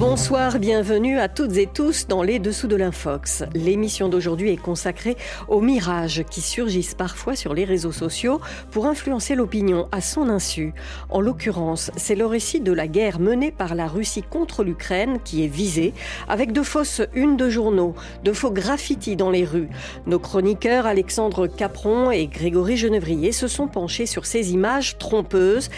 Bonsoir, bienvenue à toutes et tous dans les dessous de l'Infox. L'émission d'aujourd'hui est consacrée aux mirages qui surgissent parfois sur les réseaux sociaux pour influencer l'opinion à son insu. En l'occurrence, c'est le récit de la guerre menée par la Russie contre l'Ukraine qui est visé, avec de fausses unes de journaux, de faux graffitis dans les rues. Nos chroniqueurs Alexandre Capron et Grégory Genevrier se sont penchés sur ces images trompeuses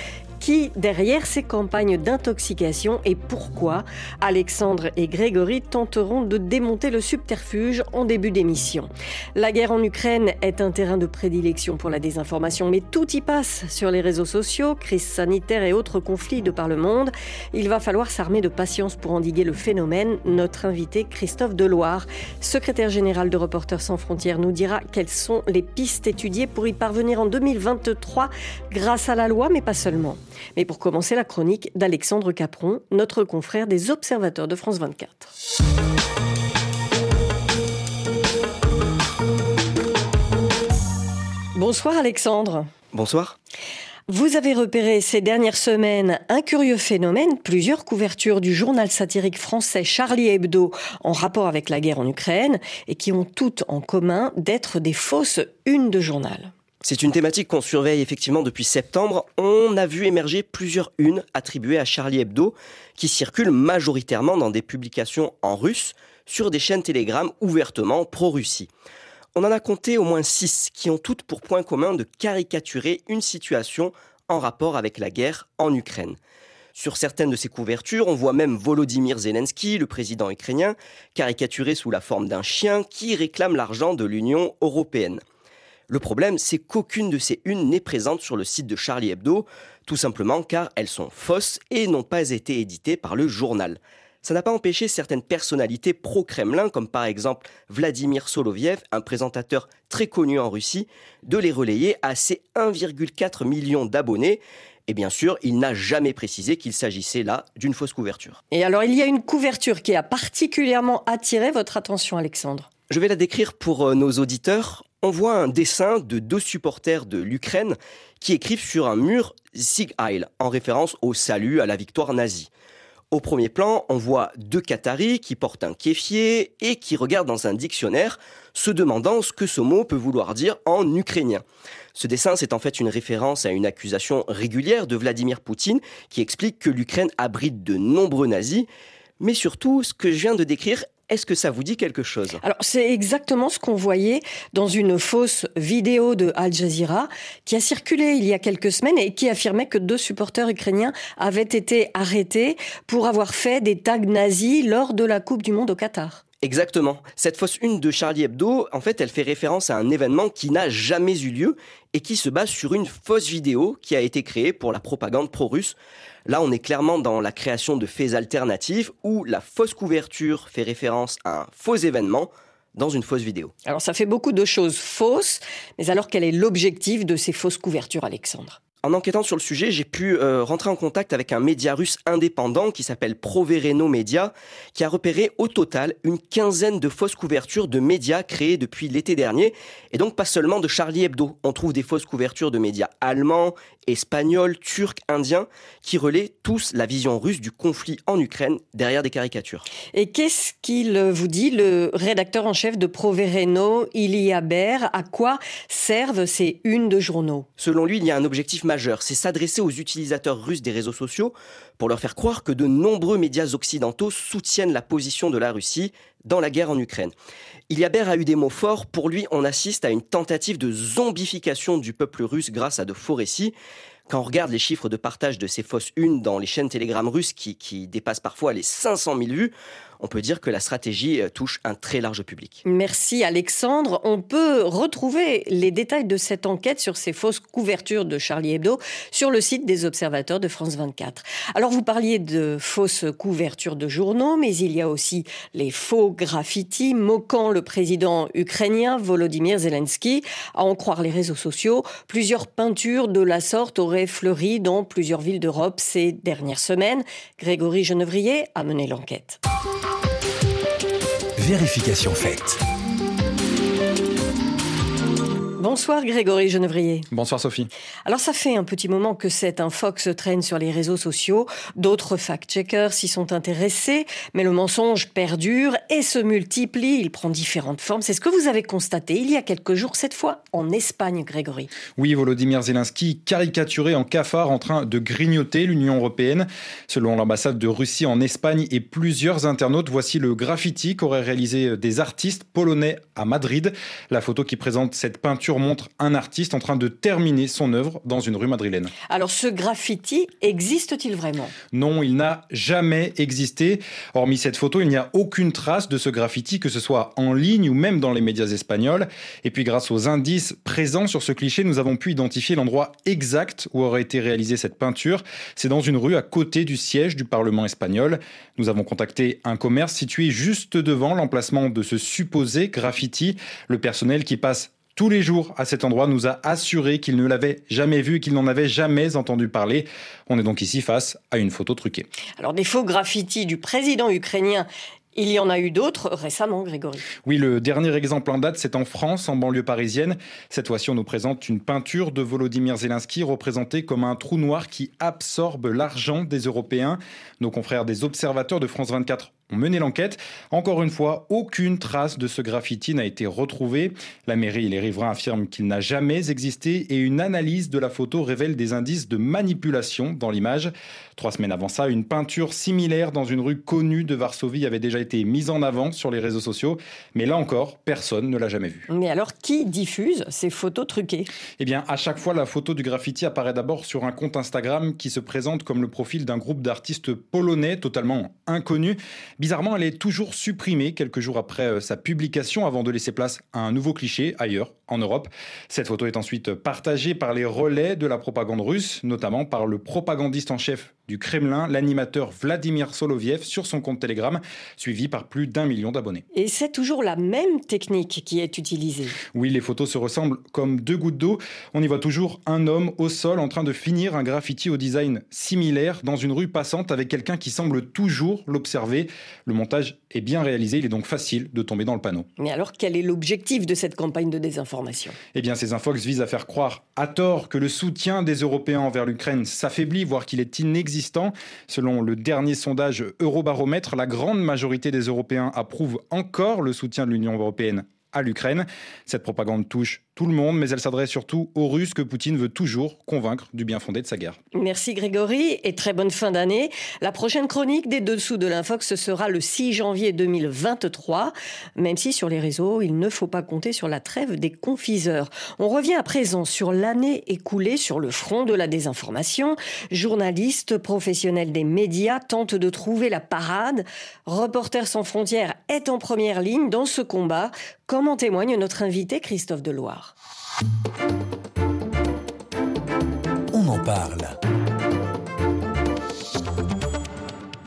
qui derrière ces campagnes d'intoxication et pourquoi Alexandre et Grégory tenteront de démonter le subterfuge en début d'émission. La guerre en Ukraine est un terrain de prédilection pour la désinformation, mais tout y passe sur les réseaux sociaux, crise sanitaire et autres conflits de par le monde. Il va falloir s'armer de patience pour endiguer le phénomène. Notre invité Christophe Deloire, secrétaire général de Reporters sans frontières, nous dira quelles sont les pistes étudiées pour y parvenir en 2023 grâce à la loi, mais pas seulement. Mais pour commencer, la chronique d'Alexandre Capron, notre confrère des observateurs de France 24. Bonsoir Alexandre. Bonsoir. Vous avez repéré ces dernières semaines un curieux phénomène, plusieurs couvertures du journal satirique français Charlie Hebdo en rapport avec la guerre en Ukraine et qui ont toutes en commun d'être des fausses unes de journal. C'est une thématique qu'on surveille effectivement depuis septembre. On a vu émerger plusieurs unes attribuées à Charlie Hebdo qui circulent majoritairement dans des publications en russe sur des chaînes Telegram ouvertement pro-Russie. On en a compté au moins six qui ont toutes pour point commun de caricaturer une situation en rapport avec la guerre en Ukraine. Sur certaines de ces couvertures, on voit même Volodymyr Zelensky, le président ukrainien, caricaturé sous la forme d'un chien qui réclame l'argent de l'Union européenne. Le problème, c'est qu'aucune de ces unes n'est présente sur le site de Charlie Hebdo, tout simplement car elles sont fausses et n'ont pas été éditées par le journal. Ça n'a pas empêché certaines personnalités pro-Kremlin, comme par exemple Vladimir Soloviev, un présentateur très connu en Russie, de les relayer à ses 1,4 million d'abonnés. Et bien sûr, il n'a jamais précisé qu'il s'agissait là d'une fausse couverture. Et alors, il y a une couverture qui a particulièrement attiré votre attention, Alexandre? Je vais la décrire pour euh, nos auditeurs on voit un dessin de deux supporters de l'Ukraine qui écrivent sur un mur Sieg en référence au salut à la victoire nazie. Au premier plan, on voit deux Qataris qui portent un kéfier et qui regardent dans un dictionnaire, se demandant ce que ce mot peut vouloir dire en ukrainien. Ce dessin, c'est en fait une référence à une accusation régulière de Vladimir Poutine qui explique que l'Ukraine abrite de nombreux nazis. Mais surtout, ce que je viens de décrire est-ce que ça vous dit quelque chose? Alors, c'est exactement ce qu'on voyait dans une fausse vidéo de Al Jazeera qui a circulé il y a quelques semaines et qui affirmait que deux supporters ukrainiens avaient été arrêtés pour avoir fait des tags nazis lors de la Coupe du Monde au Qatar. Exactement. Cette fausse une de Charlie Hebdo, en fait, elle fait référence à un événement qui n'a jamais eu lieu et qui se base sur une fausse vidéo qui a été créée pour la propagande pro-russe. Là, on est clairement dans la création de faits alternatifs où la fausse couverture fait référence à un faux événement dans une fausse vidéo. Alors ça fait beaucoup de choses fausses, mais alors quel est l'objectif de ces fausses couvertures, Alexandre? En enquêtant sur le sujet, j'ai pu euh, rentrer en contact avec un média russe indépendant qui s'appelle Provereno Media, qui a repéré au total une quinzaine de fausses couvertures de médias créées depuis l'été dernier, et donc pas seulement de Charlie Hebdo. On trouve des fausses couvertures de médias allemands, espagnols, turcs, indiens, qui relaient tous la vision russe du conflit en Ukraine derrière des caricatures. Et qu'est-ce qu'il vous dit, le rédacteur en chef de Provereno, Ilia Ber À quoi servent ces unes de journaux? Selon lui, il y a un objectif c'est s'adresser aux utilisateurs russes des réseaux sociaux pour leur faire croire que de nombreux médias occidentaux soutiennent la position de la Russie dans la guerre en Ukraine. Iliaber a eu des mots forts. Pour lui, on assiste à une tentative de zombification du peuple russe grâce à de faux récits. Quand on regarde les chiffres de partage de ces fausses unes dans les chaînes Telegram russes qui, qui dépassent parfois les 500 000 vues, on peut dire que la stratégie euh, touche un très large public. Merci Alexandre. On peut retrouver les détails de cette enquête sur ces fausses couvertures de Charlie Hebdo sur le site des observateurs de France 24. Alors vous parliez de fausses couvertures de journaux, mais il y a aussi les faux graffitis moquant le président ukrainien Volodymyr Zelensky. À en croire les réseaux sociaux, plusieurs peintures de la sorte auraient fleuri dans plusieurs villes d'Europe ces dernières semaines. Grégory Genevrier a mené l'enquête. Vérification faite. Bonsoir Grégory Genevrier. Bonsoir Sophie. Alors ça fait un petit moment que cet infox traîne sur les réseaux sociaux. D'autres fact-checkers s'y sont intéressés, mais le mensonge perdure et se multiplie. Il prend différentes formes. C'est ce que vous avez constaté il y a quelques jours, cette fois en Espagne, Grégory. Oui, Volodymyr Zelensky caricaturé en cafard en train de grignoter l'Union européenne. Selon l'ambassade de Russie en Espagne et plusieurs internautes, voici le graffiti qu'auraient réalisé des artistes polonais à Madrid. La photo qui présente cette peinture montre un artiste en train de terminer son œuvre dans une rue madrilène. Alors ce graffiti existe-t-il vraiment? Non, il n'a jamais existé. Hormis cette photo, il n'y a aucune trace de ce graffiti, que ce soit en ligne ou même dans les médias espagnols. Et puis grâce aux indices présents sur ce cliché, nous avons pu identifier l'endroit exact où aurait été réalisée cette peinture. C'est dans une rue à côté du siège du Parlement espagnol. Nous avons contacté un commerce situé juste devant l'emplacement de ce supposé graffiti. Le personnel qui passe tous les jours à cet endroit nous a assuré qu'il ne l'avait jamais vu, qu'il n'en avait jamais entendu parler. On est donc ici face à une photo truquée. Alors des faux graffitis du président ukrainien il y en a eu d'autres récemment, Grégory. Oui, le dernier exemple en date, c'est en France, en banlieue parisienne. Cette fois-ci, on nous présente une peinture de Volodymyr Zelensky représentée comme un trou noir qui absorbe l'argent des Européens. Nos confrères des observateurs de France 24 ont l'enquête. Encore une fois, aucune trace de ce graffiti n'a été retrouvée. La mairie et les riverains affirment qu'il n'a jamais existé et une analyse de la photo révèle des indices de manipulation dans l'image. Trois semaines avant ça, une peinture similaire dans une rue connue de Varsovie avait déjà été mise en avant sur les réseaux sociaux. Mais là encore, personne ne l'a jamais vue. Mais alors, qui diffuse ces photos truquées? Eh bien, à chaque fois, la photo du graffiti apparaît d'abord sur un compte Instagram qui se présente comme le profil d'un groupe d'artistes polonais totalement inconnu. Bizarrement, elle est toujours supprimée quelques jours après euh, sa publication avant de laisser place à un nouveau cliché ailleurs, en Europe. Cette photo est ensuite partagée par les relais de la propagande russe, notamment par le propagandiste en chef du Kremlin, l'animateur Vladimir Soloviev, sur son compte Telegram, suivi par plus d'un million d'abonnés. Et c'est toujours la même technique qui est utilisée. Oui, les photos se ressemblent comme deux gouttes d'eau. On y voit toujours un homme au sol en train de finir un graffiti au design similaire dans une rue passante avec quelqu'un qui semble toujours l'observer. Le montage est bien réalisé, il est donc facile de tomber dans le panneau. Mais alors, quel est l'objectif de cette campagne de désinformation? Eh bien, ces infox visent à faire croire à tort que le soutien des Européens envers l'Ukraine s'affaiblit, voire qu'il est inexistant Selon le dernier sondage Eurobaromètre, la grande majorité des Européens approuvent encore le soutien de l'Union européenne à l'Ukraine. Cette propagande touche tout le monde, mais elle s'adresse surtout aux Russes que Poutine veut toujours convaincre du bien fondé de sa guerre. Merci Grégory et très bonne fin d'année. La prochaine chronique des dessous de l'Infox sera le 6 janvier 2023, même si sur les réseaux, il ne faut pas compter sur la trêve des confiseurs. On revient à présent sur l'année écoulée sur le front de la désinformation. Journalistes, professionnels des médias tentent de trouver la parade. Reporters sans frontières est en première ligne dans ce combat, comme en témoigne notre invité Christophe Deloire? On en parle.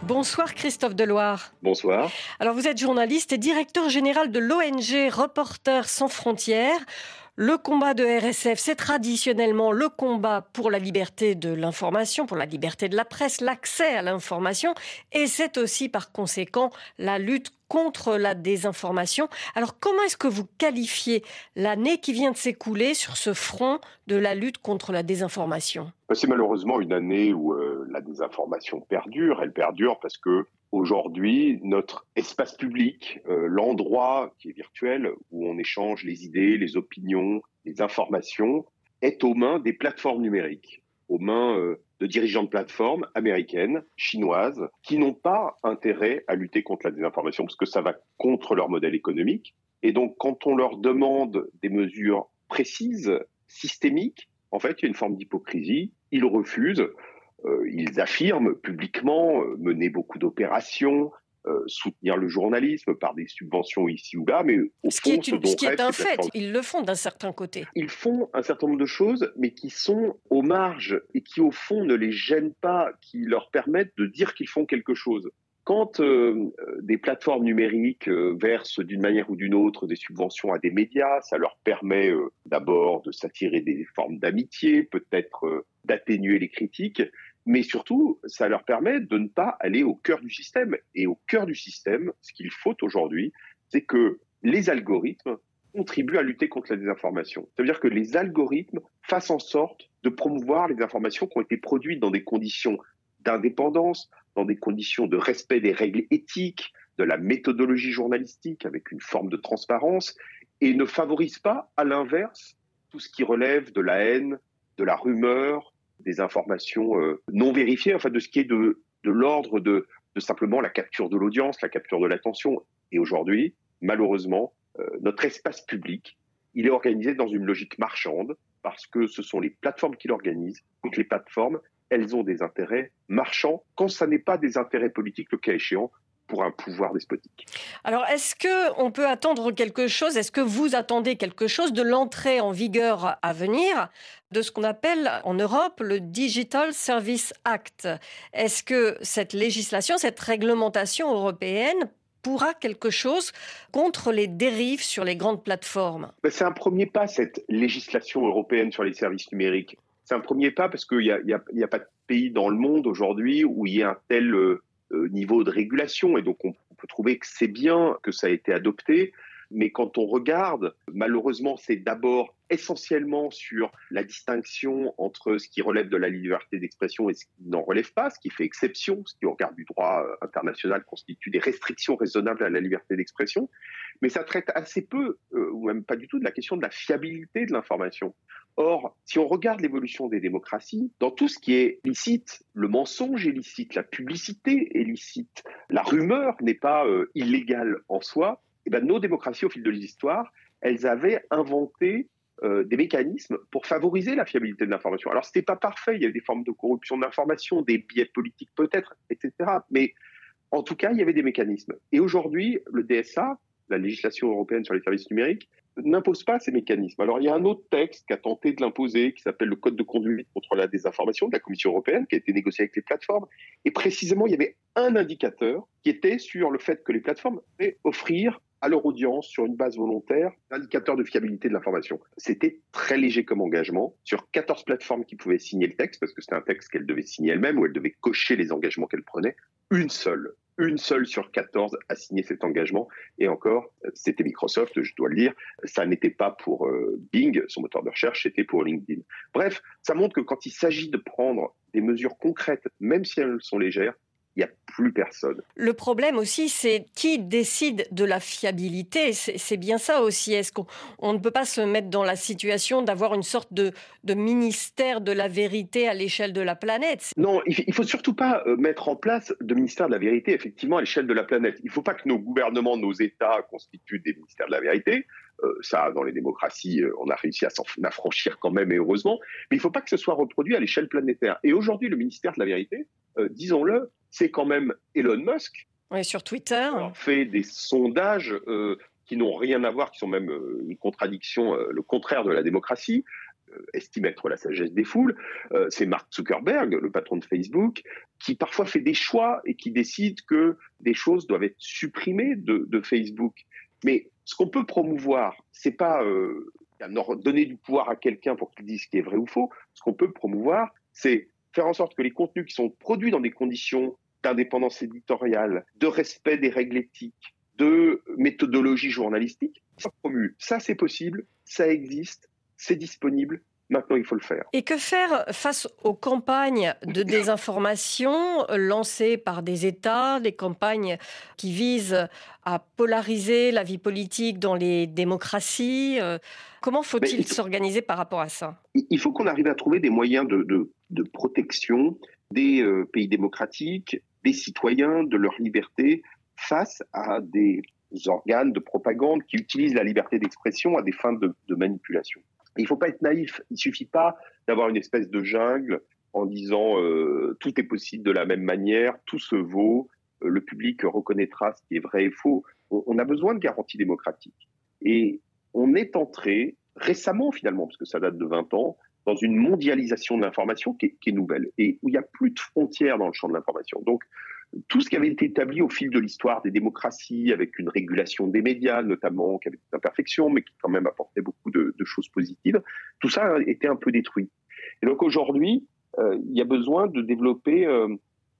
Bonsoir Christophe Deloire. Bonsoir. Alors vous êtes journaliste et directeur général de l'ONG Reporters sans frontières. Le combat de RSF, c'est traditionnellement le combat pour la liberté de l'information, pour la liberté de la presse, l'accès à l'information, et c'est aussi par conséquent la lutte contre la désinformation. Alors comment est-ce que vous qualifiez l'année qui vient de s'écouler sur ce front de la lutte contre la désinformation? C'est malheureusement une année où euh, la désinformation perdure. Elle perdure parce que aujourd'hui, notre espace public, euh, l'endroit qui est virtuel, où on échange les idées, les opinions, les informations, est aux mains des plateformes numériques, aux mains euh, de dirigeants de plateformes américaines, chinoises, qui n'ont pas intérêt à lutter contre la désinformation parce que ça va contre leur modèle économique. Et donc, quand on leur demande des mesures précises, systémiques, en fait, il y a une forme d'hypocrisie. Ils refusent. Euh, ils affirment publiquement euh, mener beaucoup d'opérations, euh, soutenir le journalisme par des subventions ici ou là, mais au ce fond, qui est, une, ce, ce qui est un fait, ils le font d'un certain côté. Ils font un certain nombre de choses, mais qui sont aux marges et qui au fond ne les gênent pas, qui leur permettent de dire qu'ils font quelque chose. Quand euh, des plateformes numériques euh, versent d'une manière ou d'une autre des subventions à des médias, ça leur permet d'abord de s'attirer des formes d'amitié, peut-être d'atténuer les critiques, mais surtout, ça leur permet de ne pas aller au cœur du système. Et au cœur du système, ce qu'il faut aujourd'hui, c'est que les algorithmes contribue à lutter contre la désinformation. Ça veut dire que les algorithmes fassent en sorte de promouvoir les informations qui ont été produites dans des conditions d'indépendance, dans des conditions de respect des règles éthiques, de la méthodologie journalistique avec une forme de transparence, et ne favorisent pas, à l'inverse, tout ce qui relève de la haine, de la rumeur, des informations euh, non vérifiées, enfin de ce qui est de, de l'ordre de, de simplement la capture de l'audience, la capture de l'attention. Et aujourd'hui, malheureusement, euh, notre espace public, il est organisé dans une logique marchande parce que ce sont les plateformes qui l'organisent et les plateformes, elles ont des intérêts marchands quand ça n'est pas des intérêts politiques, le cas échéant, pour un pouvoir despotique. Alors, est-ce que on peut attendre quelque chose? Est-ce que vous attendez quelque chose de l'entrée en vigueur à venir de ce qu'on appelle en Europe le Digital Service Act? Est-ce que cette législation, cette réglementation européenne pourra quelque chose contre les dérives sur les grandes plateformes? Ben, C'est un premier pas, cette législation européenne sur les services numériques. C'est un premier pas parce qu'il n'y a, a, pas de pays dans le monde aujourd'hui où il y a un tel euh, niveau de régulation. Et donc, on, peut trouver que c'est bien que ça a été adopté. Mais quand on regarde, malheureusement, c'est d'abord essentiellement sur la distinction entre ce qui relève de la liberté d'expression et ce qui n'en relève pas, ce qui fait exception, ce qui, au regard du droit euh, international, constitue des restrictions raisonnables à la liberté d'expression. Mais ça traite assez peu, euh, ou même pas du tout, de la question de la fiabilité de l'information. Or, si on regarde l'évolution des démocraties, dans tout ce qui est licite, le mensonge est licite, la publicité est licite, la rumeur n'est pas euh, illégale en soi, eh ben, nos démocraties, au fil de l'histoire, elles avaient inventé euh, des mécanismes pour favoriser la fiabilité de l'information. Alors, ce n'était pas parfait, il y avait des formes de corruption de l'information, des biais politiques peut-être, etc. Mais en tout cas, il y avait des mécanismes. Et aujourd'hui, le DSA, la législation européenne sur les services numériques, n'impose pas ces mécanismes. Alors, il y a un autre texte qui a tenté de l'imposer, qui s'appelle le Code de conduite contre la désinformation de la Commission européenne, qui a été négocié avec les plateformes. Et précisément, il y avait un indicateur qui était sur le fait que les plateformes devaient offrir à leur audience sur une base volontaire indicateur de fiabilité de l'information. C'était très léger comme engagement sur 14 plateformes qui pouvaient signer le texte, parce que c'était un texte qu'elle devait signer elle-même, où elle devait cocher les engagements qu'elle prenait. Une seule une seule sur 14 a signé cet engagement. Et encore, c'était Microsoft, je dois le dire. Ça n'était pas pour euh, Bing, son moteur de recherche, c'était pour LinkedIn. Bref, ça montre que quand il s'agit de prendre des mesures concrètes, même si elles sont légères, il n'y a plus personne. Le problème aussi, c'est qui décide de la fiabilité. C'est bien ça aussi. Est-ce qu'on ne peut pas se mettre dans la situation d'avoir une sorte de, ministère de la vérité à l'échelle de la planète? Non, il ne faut surtout pas euh, mettre en place de ministère de la vérité, effectivement, à l'échelle de la planète. Il ne faut pas que nos gouvernements, nos États constituent des ministères de la vérité. Euh, ça, dans les démocraties, euh, on a réussi à s'en affranchir quand même, et heureusement. Mais il ne faut pas que ce soit reproduit à l'échelle planétaire. Et aujourd'hui, le ministère de la vérité, disons-le, c'est quand même Elon Musk. Oui, sur Twitter. Qui fait des sondages euh, qui n'ont rien à voir, qui sont même euh, une contradiction, euh, le contraire de la démocratie, estime être la sagesse des foules. c'est Mark Zuckerberg, le patron de Facebook, qui parfois fait des choix et qui décide que des choses doivent être supprimées de, de Facebook. Mais ce qu'on peut promouvoir, c'est pas donner du pouvoir à quelqu'un pour qu'il dise ce qui est vrai ou faux. Ce qu'on peut promouvoir, c'est faire en sorte que les contenus qui sont produits dans des conditions d'indépendance éditoriale, de respect des règles éthiques, de méthodologie journalistique, soient promus. Ça, c'est possible, ça existe, c'est disponible, Maintenant, il faut le faire. Et que faire face aux campagnes de désinformation lancées par des États, des campagnes qui visent à polariser la vie politique dans les démocraties? Comment faut-il s'organiser par rapport à ça? Il faut qu'on arrive à trouver des moyens de, protection des euh, pays démocratiques, des citoyens, de leur liberté face à des organes de propagande qui utilisent la liberté d'expression à des fins de manipulation. Il ne faut pas être naïf. Il suffit pas d'avoir une espèce de jungle en disant euh, tout est possible de la même manière, tout se vaut, euh, le public reconnaîtra ce qui est vrai et faux. On, a besoin de garanties démocratiques. Et on est entré récemment finalement, parce que ça date de 20 ans, dans une mondialisation de l'information qui, est nouvelle et où il n'y a plus de frontières dans le champ de l'information. Donc tout ce qui avait été établi au fil de l'histoire des démocraties, avec une régulation des médias notamment, qui avait des imperfections, mais qui quand même apportait beaucoup de, choses positives, tout ça a été un peu détruit. Et donc aujourd'hui, euh, il y a besoin de développer euh,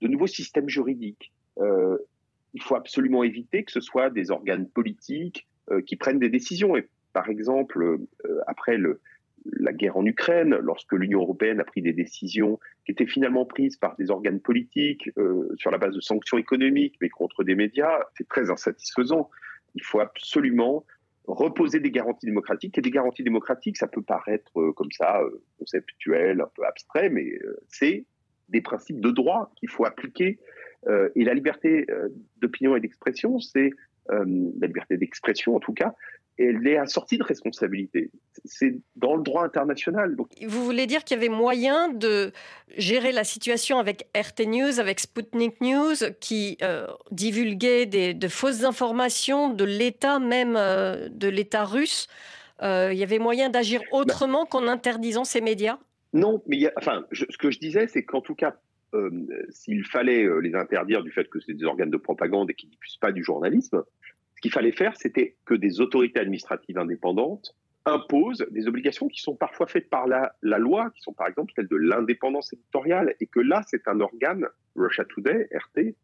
de nouveaux systèmes juridiques. Euh, il faut absolument éviter que ce soit des organes politiques qui prennent des décisions. Et Par exemple, après le, la guerre en Ukraine, lorsque l'Union européenne a pris des décisions qui étaient finalement prises par des organes politiques euh, sur la base de sanctions économiques, mais contre des médias, c'est très insatisfaisant. Il faut absolument reposer des garanties démocratiques. Et des garanties démocratiques, ça peut paraître euh, comme ça, euh, conceptuel, un peu abstrait, mais c'est des principes de droit qu'il faut appliquer. et la liberté d'opinion et d'expression, c'est la liberté d'expression en tout cas, elle est assortie de responsabilités. C'est dans le droit international. Vous voulez dire qu'il y avait moyen de gérer la situation avec RT News, avec Sputnik News, qui euh, divulguait de fausses informations de l'État, même euh, de l'État russe. Euh, il y avait moyen d'agir bah autrement qu'en interdisant ces médias? Non, mais enfin, ce que je disais, c'est qu'en tout cas, s'il fallait les interdire du fait que c'est des organes de propagande et qu'ils ne diffusent pas du journalisme, ce qu'il fallait faire, c'était que des autorités administratives indépendantes imposent des obligations qui sont parfois faites par la, loi, qui sont par exemple celles de l'indépendance éditoriale, et que là, c'est un organe, Russia Today, RT,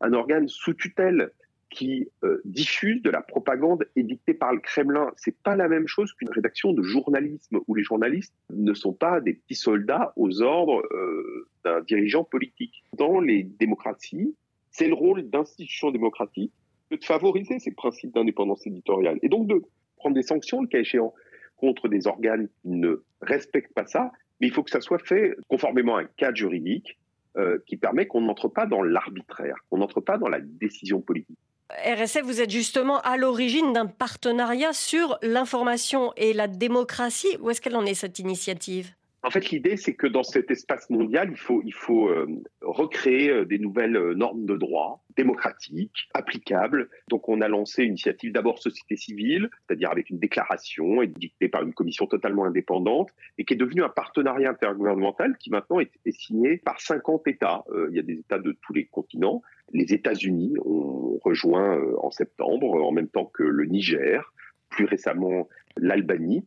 un organe sous tutelle qui euh, diffuse de la propagande édictée par le Kremlin. C'est pas la même chose qu'une rédaction de journalisme où les journalistes ne sont pas des petits soldats aux ordres euh, d'un dirigeant politique. Dans les démocraties, c'est le rôle d'institutions démocratiques de favoriser ces principes d'indépendance éditoriale et donc de prendre des sanctions, le cas échéant, contre des organes qui ne respectent pas ça, mais il faut que ça soit fait conformément à un cadre juridique euh, qui permet qu'on n'entre pas dans l'arbitraire, qu'on n'entre pas dans la décision politique. RSF, vous êtes justement à l'origine d'un partenariat sur l'information et la démocratie. Où est-ce qu'elle en est cette initiative? En fait, l'idée, c'est que dans cet espace mondial, il faut, il faut euh, recréer euh, des nouvelles euh, normes de droit démocratiques, applicables. Donc, on a lancé une initiative d'abord société civile, c'est-à-dire avec une déclaration édictée par une commission totalement indépendante, et qui est devenue un partenariat intergouvernemental qui maintenant est, est signé par 50 États. il y a des États de tous les continents. Les États-Unis ont rejoint en septembre, en même temps que le Niger, plus récemment l'Albanie.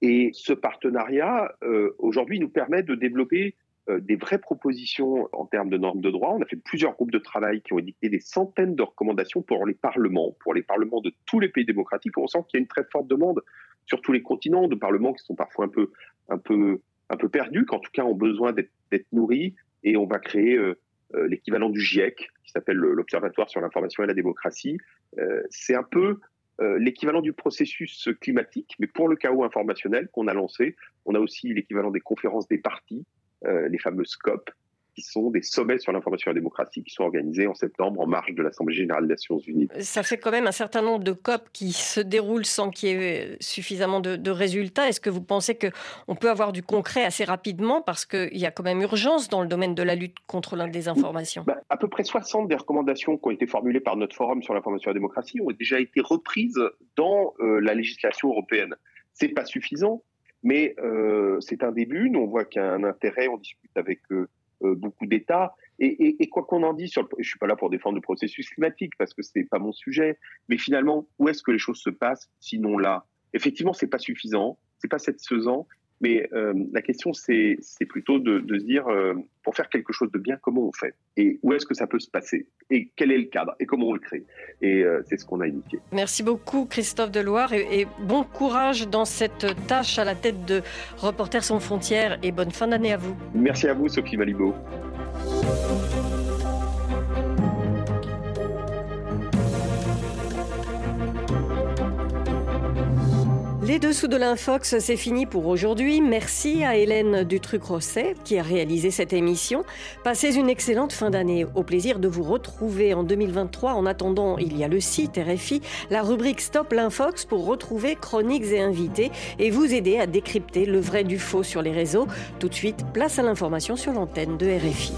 Et ce partenariat, euh, aujourd'hui, nous permet de développer euh, des vraies propositions en termes de normes de droit. On a fait plusieurs groupes de travail qui ont édicté des centaines de recommandations pour les parlements, pour les parlements de tous les pays démocratiques. On sent qu'il y a une très forte demande sur tous les continents de parlements qui sont parfois un peu, un peu, un perdus, qu'en tout cas ont besoin d'être nourris. Et on va créer euh, l'équivalent du GIEC, qui s'appelle l'Observatoire sur l'information et la démocratie. C'est un peu euh, l'équivalent du processus climatique, mais pour le chaos informationnel qu'on a lancé, on a aussi l'équivalent des conférences des partis, euh, les fameuses COP, qui sont des sommets sur l'information et la démocratie qui sont organisés en septembre en marge de l'Assemblée générale des Nations unies. Ça fait quand même un certain nombre de COP qui se déroulent sans qu'il y ait suffisamment de, résultats. Est-ce que vous pensez qu'on peut avoir du concret assez rapidement parce qu'il y a quand même urgence dans le domaine de la lutte contre la désinformation bah, À peu près 60 des recommandations qui ont été formulées par notre forum sur l'information et la démocratie ont déjà été reprises dans euh, la législation européenne. C'est pas suffisant, mais euh, c'est un début. Nous, on voit qu'il y a un intérêt. On discute avec euh, euh, beaucoup d'États. Et, quoi qu'on en dise, sur le, je suis pas là pour défendre le processus climatique parce que c'est pas mon sujet, mais finalement, où est-ce que les choses se passent sinon là? Effectivement, c'est pas suffisant, c'est pas satisfaisant, mais euh, la question, c'est plutôt de, se dire, euh, pour faire quelque chose de bien, comment on fait? Et où est-ce que ça peut se passer? Et quel est le cadre? Et comment on le crée? Et euh, c'est ce qu'on a initié. Merci beaucoup, Christophe Deloire, et, et, bon courage dans cette tâche à la tête de Reporters sans frontières, et bonne fin d'année à vous. Merci à vous, Sophie Malibo. Les dessous de l'Infox, c'est fini pour aujourd'hui. Merci à Hélène Dutruc-Rosset qui a réalisé cette émission. Passez une excellente fin d'année. Au plaisir de vous retrouver en 2023. En attendant, il y a le site RFI, la rubrique Stop l'Infox pour retrouver chroniques et invités et vous aider à décrypter le vrai du faux sur les réseaux. Tout de suite, place à l'information sur l'antenne de RFI.